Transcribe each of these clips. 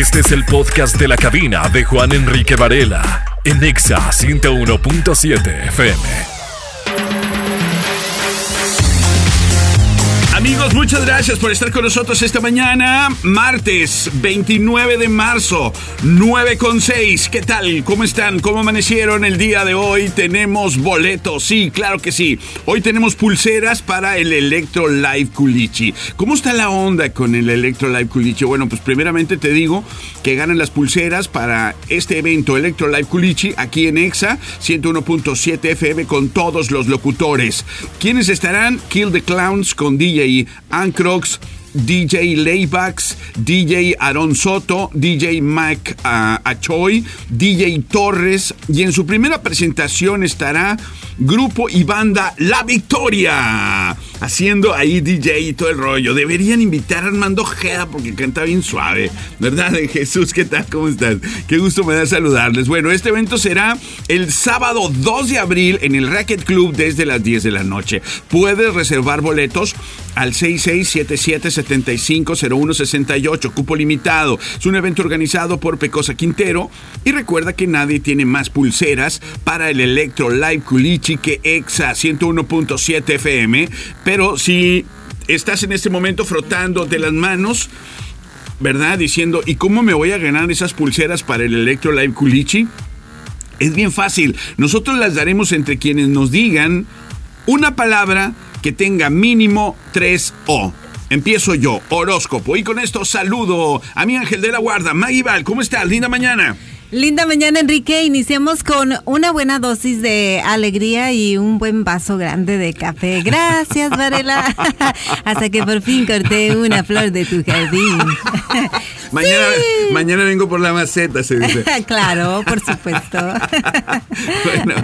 Este es el podcast de la cabina de Juan Enrique Varela en Exa 101.7 FM. Muchas gracias por estar con nosotros esta mañana, martes 29 de marzo, 9 con 6. ¿Qué tal? ¿Cómo están? ¿Cómo amanecieron el día de hoy? Tenemos boletos, sí, claro que sí. Hoy tenemos pulseras para el Electro Live Culichi. ¿Cómo está la onda con el Electro Live Culichi? Bueno, pues primeramente te digo que ganan las pulseras para este evento Electro Live Culichi aquí en EXA 101.7 FM con todos los locutores. ¿Quiénes estarán? Kill the Clowns con DJ Ancrox, DJ Laybacks, DJ Aaron Soto, DJ Mac uh, Achoy, DJ Torres y en su primera presentación estará grupo y banda La Victoria haciendo ahí DJ y todo el rollo. Deberían invitar a Armando Ojeda porque canta bien suave, ¿verdad? Jesús, ¿qué tal? ¿Cómo estás? Qué gusto me da saludarles. Bueno, este evento será el sábado 2 de abril en el Racket Club desde las 10 de la noche. Puedes reservar boletos al 6677-750168, cupo limitado. Es un evento organizado por Pecosa Quintero y recuerda que nadie tiene más pulseras para el Electro Live Culichi que EXA 101.7 FM, pero si estás en este momento frotando de las manos, ¿verdad? Diciendo, ¿y cómo me voy a ganar esas pulseras para el Electro Live Culichi? Es bien fácil. Nosotros las daremos entre quienes nos digan una palabra que tenga mínimo 3 O. Empiezo yo, horóscopo. Y con esto saludo a mi ángel de la guarda, Maggie Val. ¿Cómo estás? Linda mañana. Linda mañana, Enrique. Iniciamos con una buena dosis de alegría y un buen vaso grande de café. Gracias, Varela. Hasta que por fin corté una flor de tu jardín. mañana, mañana vengo por la maceta, se dice. claro, por supuesto. bueno,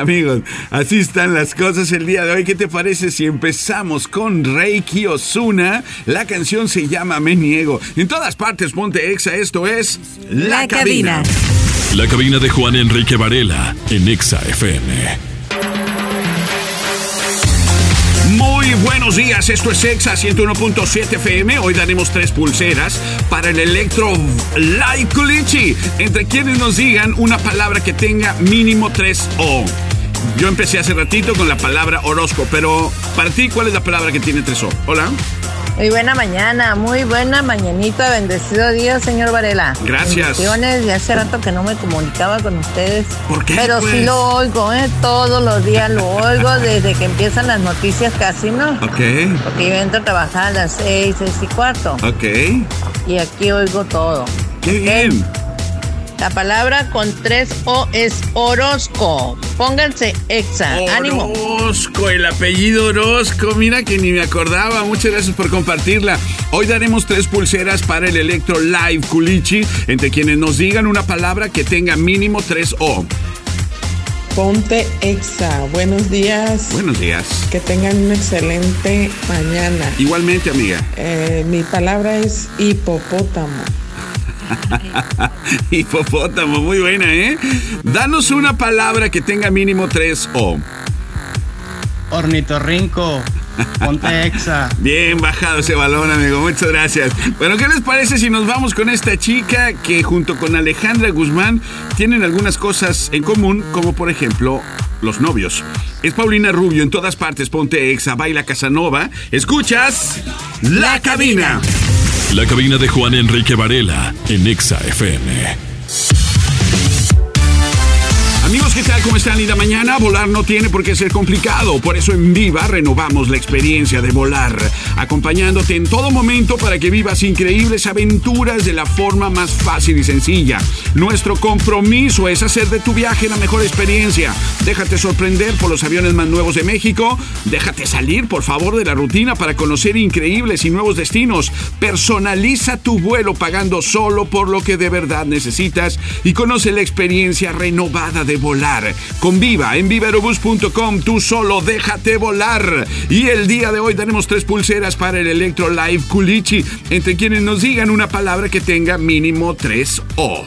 amigos, así están las cosas el día de hoy. ¿Qué te parece si empezamos con Reiki Osuna? La canción se llama Me Niego. En todas partes, ponte exa. Esto es La, cabina. La cabina de Juan Enrique Varela en Exa FM. Muy buenos días, esto es Exa 101.7 FM. Hoy daremos tres pulseras para el Electro Light Culichi. Entre quienes nos digan una palabra que tenga mínimo tres O. Yo empecé hace ratito con la palabra Orozco, pero para ti, ¿cuál es la palabra que tiene tres O? Hola. Muy buena mañana, muy buena mañanita, bendecido día, señor Varela. Gracias. Y hace rato que no me comunicaba con ustedes. ¿Por qué? Pero pues? sí lo oigo, ¿eh? Todos los días lo oigo, desde que empiezan las noticias casi, ¿no? Ok, Porque yo entro a trabajar a las seis, seis y cuarto. ok. Y aquí oigo todo. Qué bien. La palabra con tres O es Orozco. Pónganse exa. Ánimo. Orozco, el apellido Orozco. Mira que ni me acordaba. Muchas gracias por compartirla. Hoy daremos tres pulseras para el Electro Live Culichi. Entre quienes nos digan una palabra que tenga mínimo tres O. Ponte Exa. Buenos días. Buenos días. Que tengan una excelente mañana. Igualmente, amiga. Eh, mi palabra es hipopótamo. Hipopótamo, muy buena, ¿eh? Danos una palabra que tenga mínimo tres O. Ornitorrinco. Ponte exa. Bien bajado ese balón, amigo. Muchas gracias. Bueno, ¿qué les parece si nos vamos con esta chica que junto con Alejandra Guzmán tienen algunas cosas en común, como por ejemplo los novios? Es Paulina Rubio en todas partes. Ponte exa, baila Casanova. Escuchas La, cabina. La cabina de Juan Enrique Varela en Exa FM. Amigos, ¿qué tal? ¿Cómo están? Linda mañana. Volar no tiene por qué ser complicado. Por eso en Viva renovamos la experiencia de volar, acompañándote en todo momento para que vivas increíbles aventuras de la forma más fácil y sencilla. Nuestro compromiso es hacer de tu viaje la mejor experiencia. Déjate sorprender por los aviones más nuevos de México. Déjate salir, por favor, de la rutina para conocer increíbles y nuevos destinos. Personaliza tu vuelo pagando solo por lo que de verdad necesitas y conoce la experiencia renovada de volar. Con Viva en vivaerobus.com, tú solo déjate volar. Y el día de hoy tenemos tres pulseras para el Electro Live Culichi, entre quienes nos digan una palabra que tenga mínimo tres O.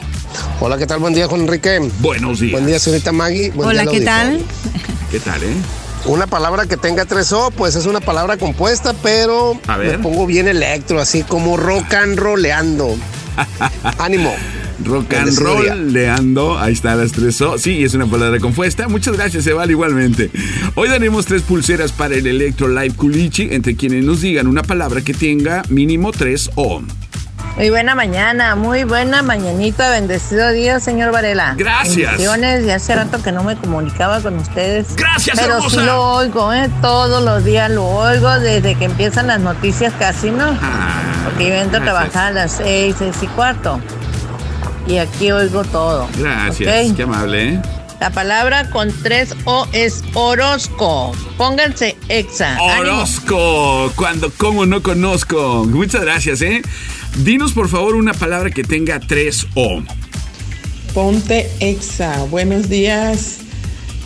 Hola, ¿qué tal? Buen día, Juan Enrique. Buenos días. Buen día, señorita Maggie. Buen Hola, día, ¿qué tal? ¿Qué tal, eh? Una palabra que tenga tres O, pues es una palabra compuesta, pero A ver. me pongo bien electro, así como rock and rollando. Ánimo. Rock and roll, leando, ahí está las tres O. Sí, es una palabra compuesta. Muchas gracias, Eval, igualmente. Hoy daremos tres pulseras para el Electro Live Culichi entre quienes nos digan una palabra que tenga mínimo tres O. Muy buena mañana, muy buena mañanita, bendecido día, señor Varela. Gracias. Bendiciones, y hace rato que no me comunicaba con ustedes. Gracias, Pero hermosa. sí lo oigo, ¿eh? Todos los días lo oigo, desde que empiezan las noticias casi, ¿no? Ah, Porque yo entro a trabajar a las seis, seis y cuarto. Y aquí oigo todo. Gracias, qué amable, ¿eh? La palabra con tres O es Orozco. Pónganse exa. Ánimo. Orozco, cuando como no conozco. Muchas gracias, ¿eh? Dinos por favor una palabra que tenga tres O. Ponte exa. Buenos días.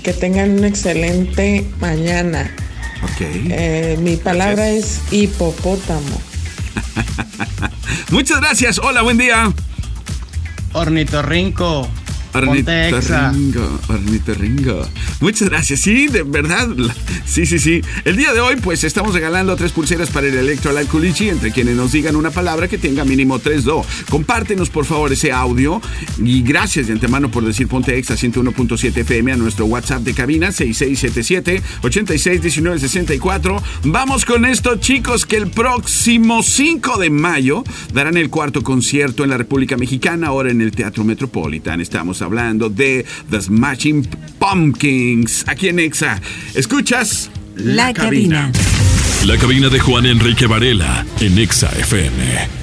Que tengan una excelente mañana. Ok. Eh, mi palabra Gracias. es hipopótamo. Muchas gracias. Hola, buen día. Ornitorrinco. Ornitorrinco, ornitorrinco. Muchas gracias. Sí, de verdad. Sí, sí, sí. El día de hoy, pues estamos regalando tres pulseras para el Electro Live Culichi entre quienes nos digan una palabra que tenga mínimo tres do. Compártenos, por favor, ese audio. Y gracias de antemano por decir Ponte Exa 101.7 FM a nuestro WhatsApp de cabina 6677-861964. Vamos con esto, chicos, que el próximo 5 de mayo darán el cuarto concierto en la República Mexicana, ahora en el Teatro Metropolitan. Estamos hablando de The Smashing Pumpkins, aquí en Exa. ¿Escuchas? La cabina. La cabina de Juan Enrique Varela en Exa FM.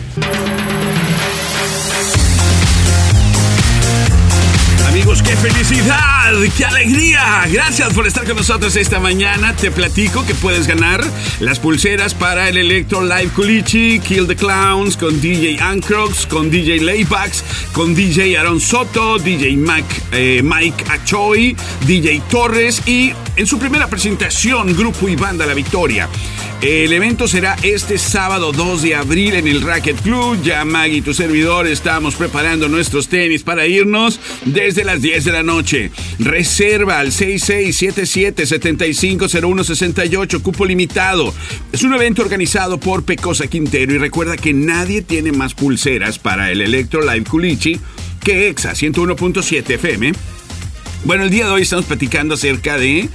Qué felicidad, qué alegría. Gracias por estar con nosotros esta mañana. Te platico que puedes ganar las pulseras para el Electro Live Culichi, Kill the Clowns, con DJ Ancrox, con DJ Laybax, con DJ Aaron Soto, DJ Mac, eh, Mike Achoy, DJ Torres y en su primera presentación, Grupo y Banda La Victoria. El evento será este sábado 2 de abril en el Racket Club. Ya Maggie, tu servidor, estamos preparando nuestros tenis para irnos desde las 10 de la noche. Reserva al 6677-750168, cupo limitado. Es un evento organizado por Pecosa Quintero y recuerda que nadie tiene más pulseras para el Electro Live Culichi que EXA 101.7 FM. Bueno, el día de hoy estamos platicando acerca de.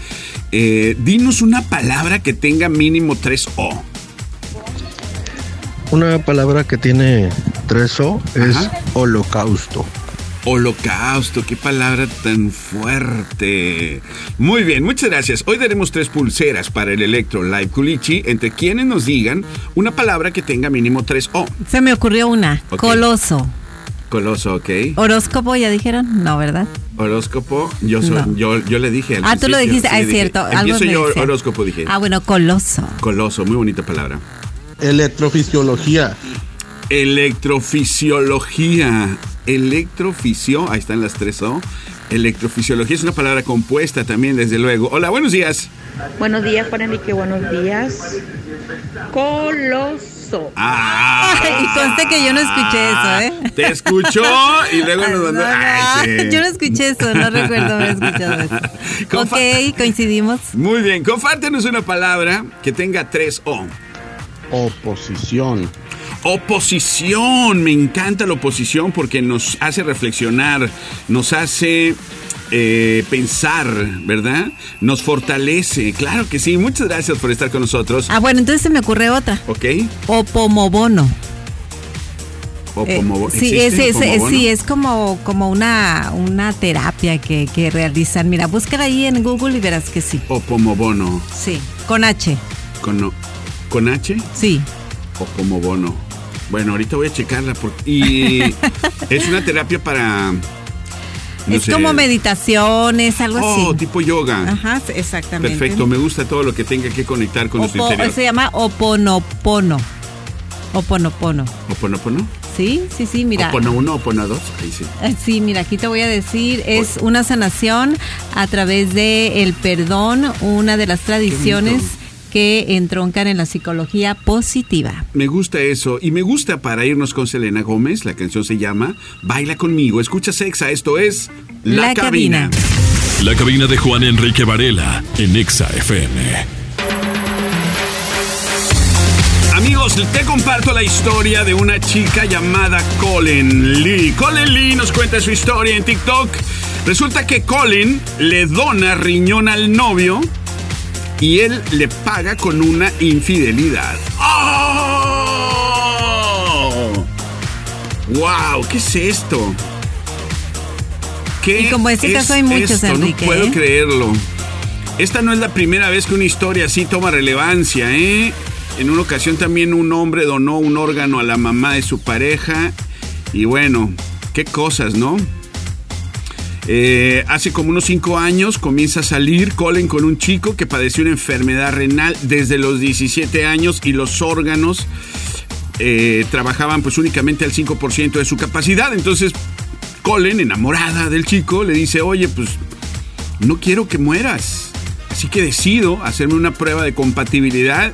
eh, dinos una palabra que tenga mínimo tres O. Una palabra que tiene tres O es Ajá. holocausto. Holocausto, qué palabra tan fuerte. Muy bien, muchas gracias. Hoy daremos tres pulseras para el Electro Live Culichi entre quienes nos digan una palabra que tenga mínimo tres O. Se me ocurrió una. Coloso. Coloso, ok. Horóscopo, ya dijeron. No, ¿verdad? Horóscopo, yo, soy, No. yo, yo le dije. al Ah, tú lo dijiste. sí, Ah, es dije. cierto. algo Empiezo me yo horóscopo, dije. Ah, bueno, coloso. Coloso, muy bonita palabra. Electrofisiología. Electrofisiología. Electrofisio, ahí están las tres O. Electrofisiología es una palabra compuesta también, desde luego. Hola, buenos días. Buenos días, Juan Enrique, buenos días. Coloso. Ah, y conste que yo no escuché eso, ¿eh? Te escuchó y luego nos No, mandó. no, Ay, sí. Yo no escuché eso, no recuerdo haber escuchado eso. Confa- Ok, coincidimos. Muy bien, compártenos una palabra que tenga tres O. Oposición. Oposición, me encanta la oposición porque nos hace reflexionar, nos hace eh, pensar, ¿verdad? Nos fortalece, claro que sí. Muchas gracias por estar con nosotros. Ah, bueno, entonces se me ocurre otra. ¿Ok? Opomobono. Opomobo- Eh, sí, ¿existe es, sí, es como, como una, una terapia que, que realizan. Mira, búscala ahí en Google y verás que sí. Opomobono. Sí, con H. ¿Con, o- ¿Con H? Sí. Opomobono. Bueno, ahorita voy a checarla. porque- y es una terapia para... no es sé. como meditaciones, algo Oh, así. tipo yoga. Ajá, exactamente. Perfecto, me gusta todo lo que tenga que conectar con nuestro Opo- interior. se llama Oponopono. Oponopono. ¿Oponopono? Sí, sí, sí, mira. ¿Opono uno, opono dos? Ahí sí. Eh, Sí, mira, aquí te voy a decir, es una sanación a través de el perdón, una de las tradiciones que entroncan en la psicología positiva. Me gusta eso. Y me gusta para irnos con Selena Gómez. La canción se llama Baila conmigo. Escucha Sexa. Esto es La, La cabina. Cabina. La cabina de Juan Enrique Varela en Exa FM. Amigos, Amigos, te comparto la historia de una chica llamada Colin Lee. Colin Lee nos cuenta su historia en TikTok. Resulta que Colin le dona riñón al novio y él le paga con una infidelidad. ¡Oh! ¡Wow! ¿Qué es esto? ¿Qué Y como este es caso hay muchos, esto? Enrique, No puedo ¿eh? creerlo. Esta no es la primera vez que una historia así toma relevancia, ¿eh? En una ocasión también un hombre donó un órgano a la mamá de su pareja. Y bueno, qué cosas, ¿no? Eh, hace como unos 5 años comienza a salir Colin con un chico que padeció una enfermedad renal desde los 17 años y los órganos eh, trabajaban pues únicamente al 5% de su capacidad. Entonces Colin, enamorada del chico, le dice, oye, pues no quiero que mueras. Así que decido hacerme una prueba de compatibilidad.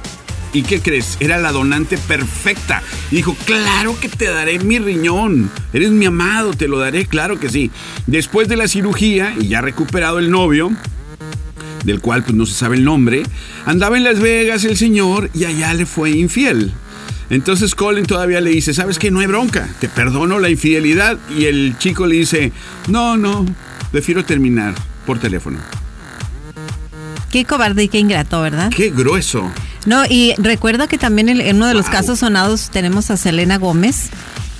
¿Y qué crees? Era la donante perfecta. Y dijo, claro que te daré mi riñón. Eres mi amado, te lo daré, claro que sí. Después de la cirugía y ya recuperado el novio, del cual pues no se sabe el nombre, andaba en Las Vegas el señor y allá le fue infiel. Entonces Colin todavía le dice, ¿sabes qué? No hay bronca, te perdono la infidelidad. Y el chico le dice, no, no, prefiero terminar por teléfono. Qué cobarde y qué ingrato, ¿verdad? Qué grueso. No, y recuerda que también en, uno de los casos sonados tenemos a Selena Gómez,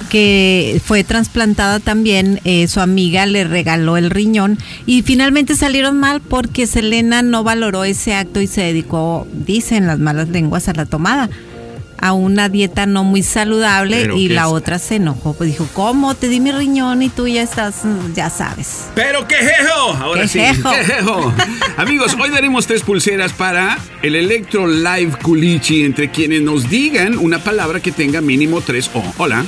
que fue trasplantada también, eh, su amiga le regaló el riñón y finalmente salieron mal porque Selena no valoró ese acto y se dedicó, dicen las malas lenguas, a la tomada a una dieta no muy saludable Pero y la es- otra se enojó, pues dijo, ¿cómo? Te di mi riñón y tú ya estás, ya sabes. Pero qué jejo. Ahora ¡Qué sí. jejo! ¡Qué jejo! Amigos, hoy daremos tres pulseras para el Electro Live Culichi entre quienes nos digan una palabra que tenga mínimo tres O. Hola.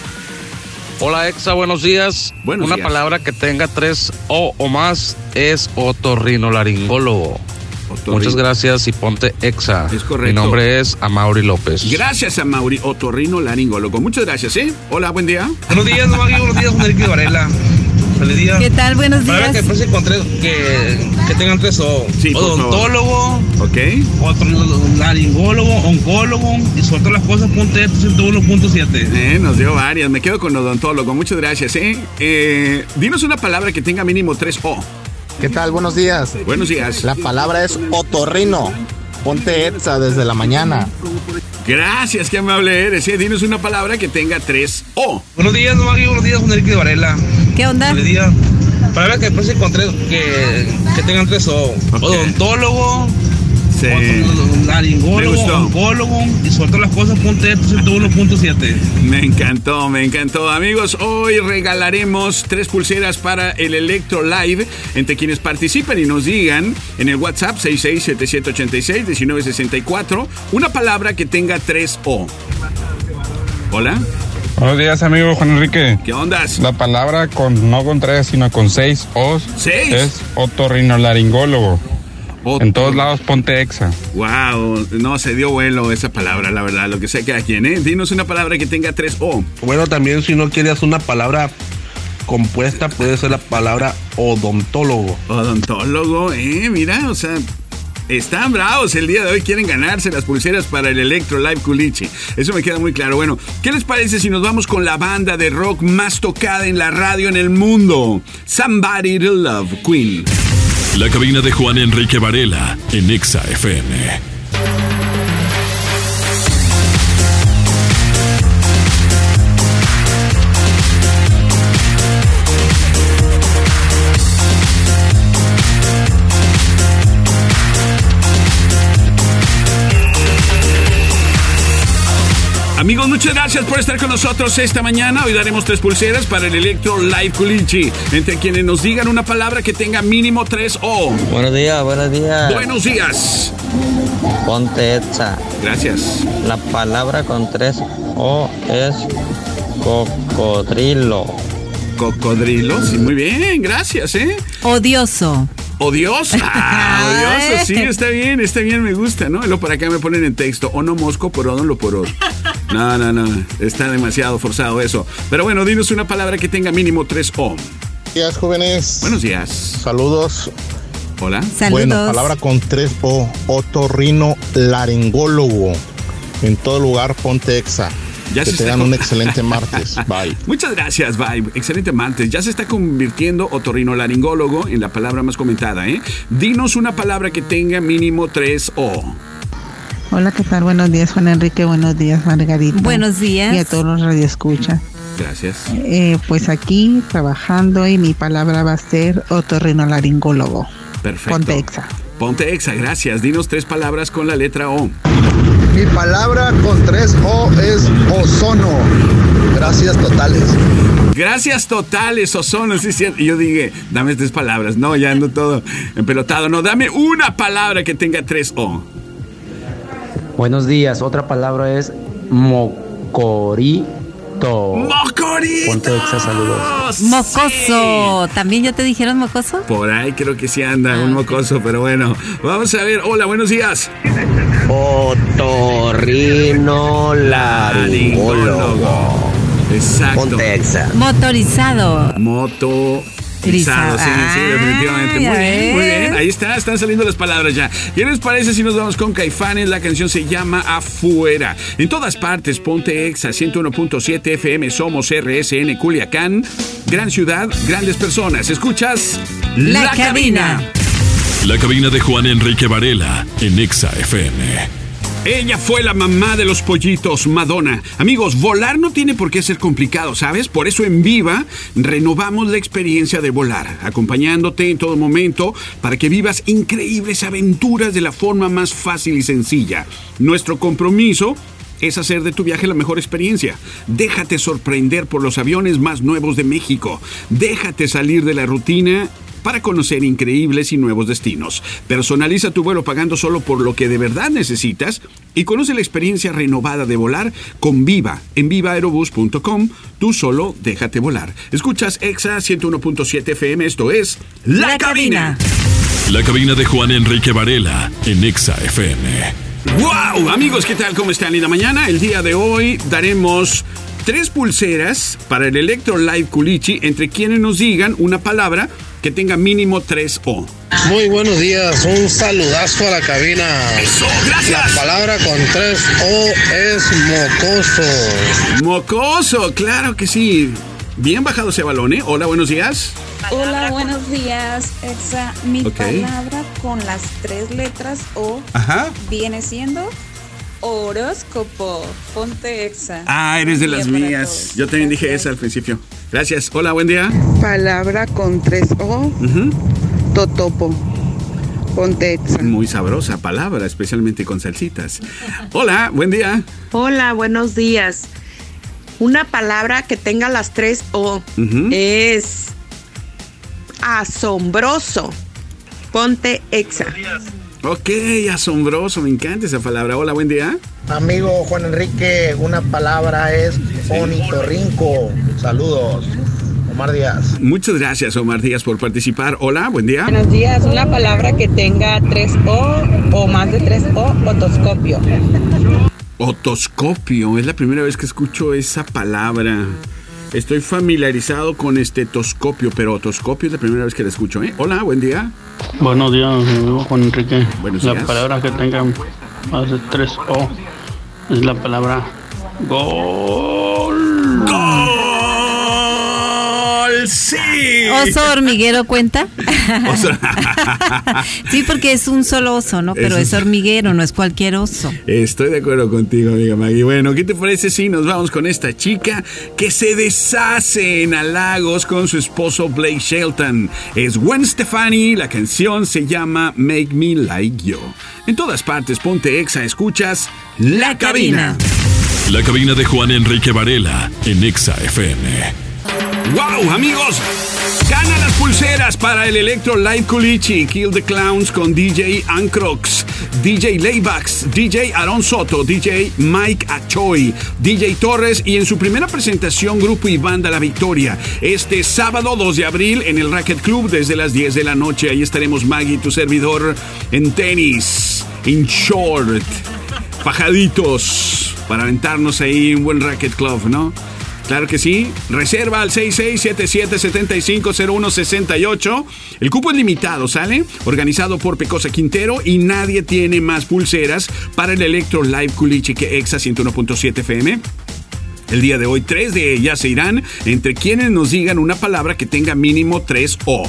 Hola Exa, buenos días. Buenos Una días. palabra que tenga tres O o más es otorrinolaringólogo. Muchas gracias y ponte Exa. Es correcto. Mi nombre es Amaury López. Gracias a Mauri Otorrino Laringólogo. Muchas gracias, ¿eh? Hola, buen día. Buenos días, Maggie. Buenos días, Enrique Varela. Feliz día. ¿Qué tal? Buenos Palabra que días. pues encontré que, que tengan tres O. Sí. Odontólogo, ¿Ok? laringólogo, oncólogo y suelto las cosas, ponte 101.7. Eh, nos dio varias. Me quedo con odontólogo. Muchas gracias, ¿eh? Eh, Dinos una palabra que tenga mínimo tres O. ¿Qué tal? Buenos días. Buenos días. La palabra es otorrino. Ponte Etza desde la mañana. Gracias, qué amable eres. ¿eh? Dinos una palabra que tenga tres O. Buenos días, Maggie. Buenos días, Juan Enrique Varela. ¿Qué onda? Feliz día. Palabra que pues encontré que, que tengan tres O. Odontólogo, Sí. Laringólogo, oncólogo y suelto las cosas, ponte 101.7. Me encantó, me encantó. Amigos, hoy regalaremos tres pulseras para el Electro Live entre quienes participen y nos digan en el WhatsApp 6677861964 una palabra que tenga tres O. Hola, Buenos días, amigo Juan Enrique. ¿qué ondas? La palabra con no con tres, sino con seis os ¿Seis? es otorrinolaringólogo. En todos lados ponte exa. Wow, no se dio vuelo esa palabra, la verdad, lo que sea que a quien, ¿eh? Dinos una palabra que tenga tres O. Bueno, también si no quieres una palabra compuesta, puede ser la palabra odontólogo. Odontólogo, eh, mira, o sea, están bravos el día de hoy, quieren ganarse las pulseras para el Electro Live Culichi. Eso me queda muy claro. Bueno, ¿qué les parece si nos vamos con la banda de rock más tocada en la radio en el mundo? Somebody to Love, Queen. La cabina de Juan Enrique Varela en Exa FM. Amigos, muchas gracias por estar con nosotros esta mañana. Hoy daremos tres pulseras para el Electro Live Culichi. Entre quienes nos digan una palabra que tenga mínimo tres O. Buenos días, buenos días. Buenos días. Ponte Etza. Gracias. La palabra con tres O es cocodrilo. Cocodrilo, sí, muy bien, gracias, ¿eh? Odioso. Odioso. Ah, odioso, sí, está bien, está bien, me gusta, ¿no? Y luego por acá me ponen en texto, o no mosco por odon lo por. No, no, no, está demasiado forzado eso. Pero bueno, dinos una palabra que tenga mínimo tres O. Buenos días, jóvenes. Buenos días. Saludos. Hola. Saludos. Bueno, palabra con tres O. Otorrino laringólogo. En todo lugar, ponte exa. Ya que se está tengan con- un excelente martes. Bye. Muchas gracias, bye. Excelente martes. Ya se está convirtiendo otorrinolaringólogo en la palabra más comentada, ¿eh? Dinos una palabra que tenga mínimo tres O. Hola, ¿qué tal? Buenos días, Juan Enrique. Buenos días, Margarita. Buenos días. Y a todos los radioescuchas. Gracias. Eh, pues aquí trabajando y mi palabra va a ser otorrinolaringólogo. Perfecto. Ponte exa. Ponte exa, gracias. Dinos tres palabras con la letra O. Mi palabra con tres O es ozono. Gracias totales. Gracias totales, Ozono, sí. Y yo dije, dame tres palabras. No, ya ando todo empelotado. No, dame una palabra que tenga tres O. Buenos días, otra palabra es mocorito. ¡Mocorito! Ponte exa, saludos. Mocoso. ¿También ya te dijeron mocoso? Por ahí creo que sí anda un mocoso, pero bueno. Vamos a ver. Hola, buenos días. Otorrinolaringólogo. Exacto. Ponte exa. Motorizado. Moto. Trizado. Sí, sí, definitivamente. Muy bien, muy bien. Ahí está, están saliendo las palabras ya. ¿Qué les parece si nos vamos con Caifanes? La canción se llama Afuera. En todas partes, ponte exa 101.7 FM, somos RSN Culiacán. Gran ciudad, grandes personas. ¿Escuchas? La cabina. La cabina de Juan Enrique Varela en Exa FM. Ella fue la mamá de los pollitos, Madonna. Amigos, volar no tiene por qué ser complicado, ¿sabes? Por eso en Viva renovamos la experiencia de volar, acompañándote en todo momento para que vivas increíbles aventuras de la forma más fácil y sencilla. Nuestro compromiso es hacer de tu viaje la mejor experiencia. Déjate sorprender por los aviones más nuevos de México. Déjate salir de la rutina para conocer increíbles y nuevos destinos. Personaliza tu vuelo pagando solo por lo que de verdad necesitas y conoce la experiencia renovada de volar con Viva en vivaerobus.com. Tú solo déjate volar. Escuchas EXA 101.7 FM, esto es La, cabina. La cabina de Juan Enrique Varela en Exa FM. ¡Wow! Amigos, ¿qué tal? ¿Cómo están? Linda mañana. El día de hoy daremos tres pulseras para el Electro Live Culichi entre quienes nos digan una palabra que tenga mínimo tres O. Muy buenos días, un saludazo a la cabina. Eso, gracias. La palabra con tres O es mocoso. Mocoso, claro que sí. Bien bajado ese balón, ¿eh? Hola, buenos días. Hola, buenos días, Exa. Mi palabra con las tres letras O Ajá. viene siendo horóscopo. Ponte Exa. Ah, eres de las mías. Yo también dije esa al principio. Gracias. Hola, buen día. Palabra con tres O, totopo. Ponte exa. Muy sabrosa palabra, especialmente con salsitas. Hola, buen día. Hola, buenos días. Una palabra que tenga las tres O es asombroso. Ponte exa. Ok, asombroso, me encanta esa palabra. Hola, buen día. Amigo Juan Enrique, una palabra es onitorrinco. Saludos. Omar Díaz. Muchas gracias, Omar Díaz, por participar. Hola, buen día. Buenos días, una palabra que tenga tres O o más de tres O, otoscopio. Otoscopio, es la primera vez que escucho esa palabra. Estoy familiarizado con estetoscopio, pero otoscopio es la primera vez que la escucho. ¿eh? Hola, buen día. Buenos días, mi amigo Juan Enrique. Buenos la días. palabra que tenga más de tres O es la palabra gol. ¿Oso hormiguero cuenta? Oso- sí, porque es un solo oso, ¿no? Pero es es- hormiguero, no es cualquier oso. Estoy de acuerdo contigo, amiga Maggie. Bueno, ¿qué te parece si nos vamos con esta chica que se deshace en halagos con su esposo Blake Shelton? Es Gwen Stefani, la canción se llama Make Me Like You. En todas partes, ponte exa, escuchas La, cabina. La cabina de Juan Enrique Varela en Exa FM. ¡Wow, amigos! Gana las pulseras para el Electro Live Culichi, Kill the Clowns con DJ Ancrox, DJ Laybacks, DJ Aaron Soto, DJ Mike Achoy, DJ Torres y en su primera presentación Grupo y Banda La Victoria. Este sábado 2 de abril en el Racket Club desde las 10 de la noche. Ahí estaremos Maggie, tu servidor, en tenis, en short, fajaditos, para aventarnos ahí un buen Racket Club, ¿no? Claro que sí. Reserva al 6677750168. El cupo es limitado, ¿sale? Organizado por Pecosa Quintero y nadie tiene más pulseras para el Electro Live Culichi que Exa 101.7 FM. El día de hoy, tres de ellas se irán entre quienes nos digan una palabra que tenga mínimo tres O.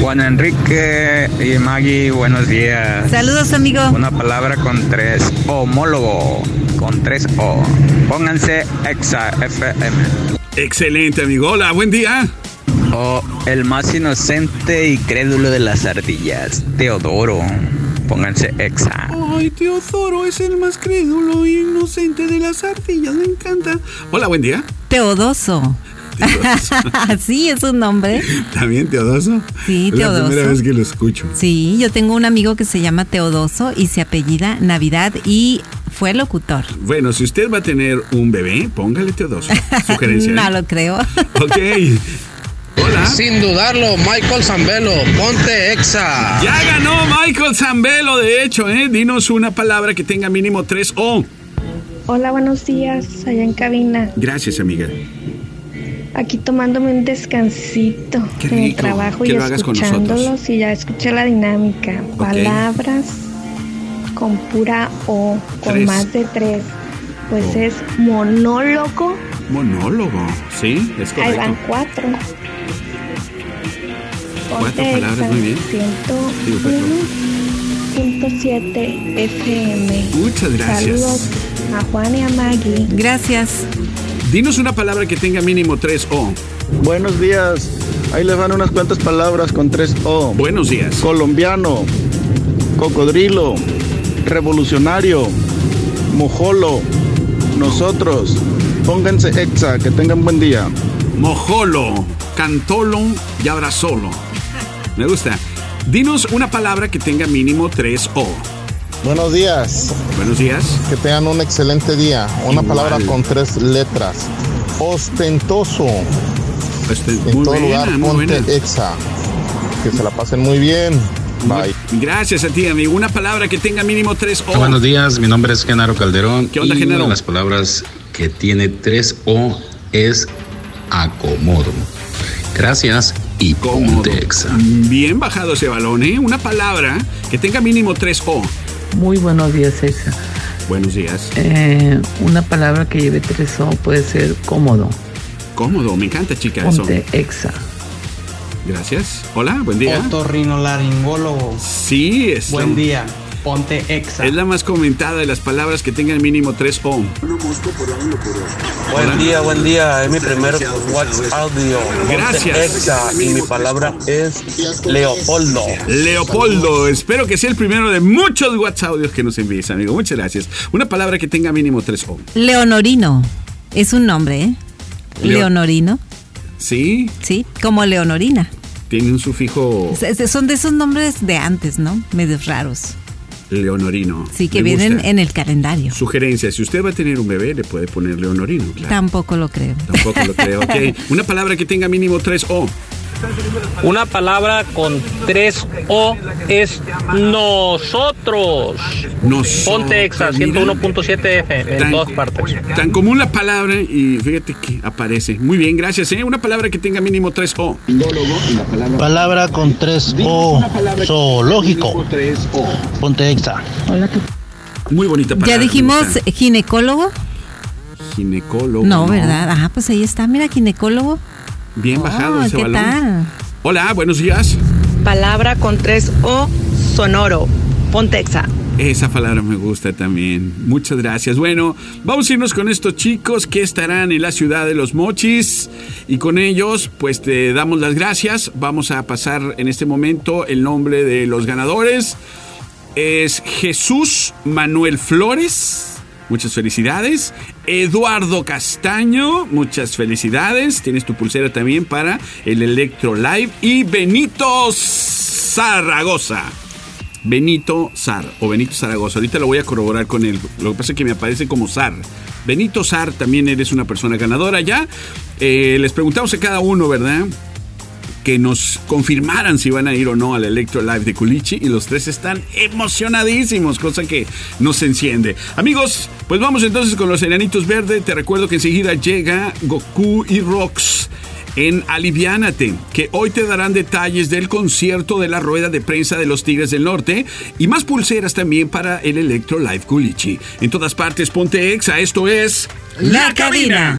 Juan Enrique y Maggie, buenos días. Saludos, amigo. Una palabra con tres. Homólogo, con tres O. Pónganse exa FM. Excelente, amigo. Hola, buen día. O el más inocente y crédulo de las ardillas, Teodoro. Pónganse exa. Ay, tío Zoro es el más crédulo y inocente de las ardillas. Me encanta. Hola, buen día. Teodoso. sí, es un nombre. ¿También Teodoso? Sí, Es Teodoso. la primera vez que lo escucho. Sí, yo tengo un amigo que se llama Teodoso y se apellida Navidad y fue locutor. Bueno, si usted va a tener un bebé, póngale Teodoso. Sugerencia. no lo creo. Ok. Hola. Sin dudarlo, Michael Zambelo, ponte exa. Ya ganó Michael Zambelo, de hecho, ¿eh? Dinos una palabra que tenga mínimo tres O. Hola, buenos días, allá en cabina. Gracias, amiga. Aquí tomándome un descansito Qué en el rico, trabajo que y escuchándolos y ya escuché la dinámica. Palabras con pura O, con Tres. más de tres. Pues es monólogo. Monólogo. Sí, es Ahí van correcto. cuatro. Cuatro Ponte palabras, muy bien. Digo, perdón. 101.7 FM. Muchas gracias. Saludos a Juan y a Maggie. Gracias. Dinos una palabra que tenga mínimo tres O. Buenos días. Ahí les van unas cuantas palabras con tres O. Buenos días. Colombiano, cocodrilo, revolucionario, mojolo, nosotros. Pónganse exa, que tengan buen día. Mojolo, cantolo y abrazolo. Me gusta. Dinos una palabra que tenga mínimo tres O. Buenos días. Buenos días. Que tengan un excelente día. Una Igual. palabra con tres letras. Ostentoso. Este, en muy todo buena, lugar, muy ponte buena. exa. Que se la pasen muy bien. Bye. Gracias a ti, amigo. Una palabra que tenga mínimo tres O. Buenos días, mi nombre es Genaro Calderón. ¿Qué onda, y Genaro? Una de las palabras que tiene tres O es acomodo. Gracias y ponte exa. Bien bajado ese balón, ¿eh? Una palabra que tenga mínimo tres O. Muy buenos días, Exa. Buenos días. Eh, una palabra que lleve tres O puede ser cómodo. Cómodo, me encanta, chica. Eso. Ponte exa. Gracias. Hola, buen día. Otorrinolaringólogo. Sí, es. Buen día. Ponte exa. Es la más comentada de las palabras que tengan mínimo tres O. Buen día, buen día. Es mi primer WhatsApp audio. Ponte Gracias. Exa, y mi palabra es Leopoldo. Leopoldo, espero que sea el primero de muchos WhatsApp audios que nos envíes, amigo. Muchas gracias. Una palabra que tenga mínimo tres O. Leonorino. Es un nombre, ¿eh? Leo- Leonorino. Sí, Sí, como Leonorina. Tiene un sufijo Son de esos nombres de antes, ¿no? Medios raros. leonorino. Sí, que vienen gusta. en el calendario. Sugerencia, si usted va a tener un bebé, le puede poner leonorino, claro. Tampoco lo creo. Tampoco lo creo, ok. Una palabra que tenga mínimo tres O. Una palabra con tres O es nosotros. Nosotros, Ponte Exa, mira. 101.7 FM en Tan- todas partes. Tan común la palabra y fíjate que aparece. Muy bien, gracias. ¿eh? Una palabra que tenga mínimo tres O. Palabra con tres O. Zoológico. Ponte exa. Muy bonita palabra. Ya dijimos ginecólogo. Ginecólogo. No, ¿verdad? Ajá, pues ahí está. Mira, ginecólogo. Bien bajado Oh, ese ¿Qué balón. tal? Hola, buenos días. Palabra con tres O, sonoro. Ponte exa. Esa palabra me gusta también. Muchas gracias. Bueno, vamos a irnos con estos chicos que estarán en la ciudad de los mochis. Y con ellos, pues te damos las gracias. Vamos a pasar en este momento el nombre de los ganadores. Es Jesús Manuel Flores. Muchas felicidades. Eduardo Castaño, muchas felicidades. Tienes tu pulsera también para el Electro Live. Y Benito Zaragoza. Benito Zar o Benito Zaragoza. Ahorita lo voy a corroborar con él. Lo que pasa es que me aparece como Zar. Benito Zar, también eres una persona ganadora ya. Eh, les preguntamos a cada uno, ¿verdad? Que nos confirmaran si van a ir o no al Electro Live de Culichi y los tres están emocionadísimos, cosa que nos enciende. Amigos, pues vamos entonces con los enanitos verdes. Te recuerdo que enseguida llega Goku y Rox en Aliviánate, que hoy te darán detalles del concierto de la rueda de prensa de los Tigres del Norte y más pulseras también para el Electro Live Culichi. En todas partes, ponte exa, esto es La Cabina.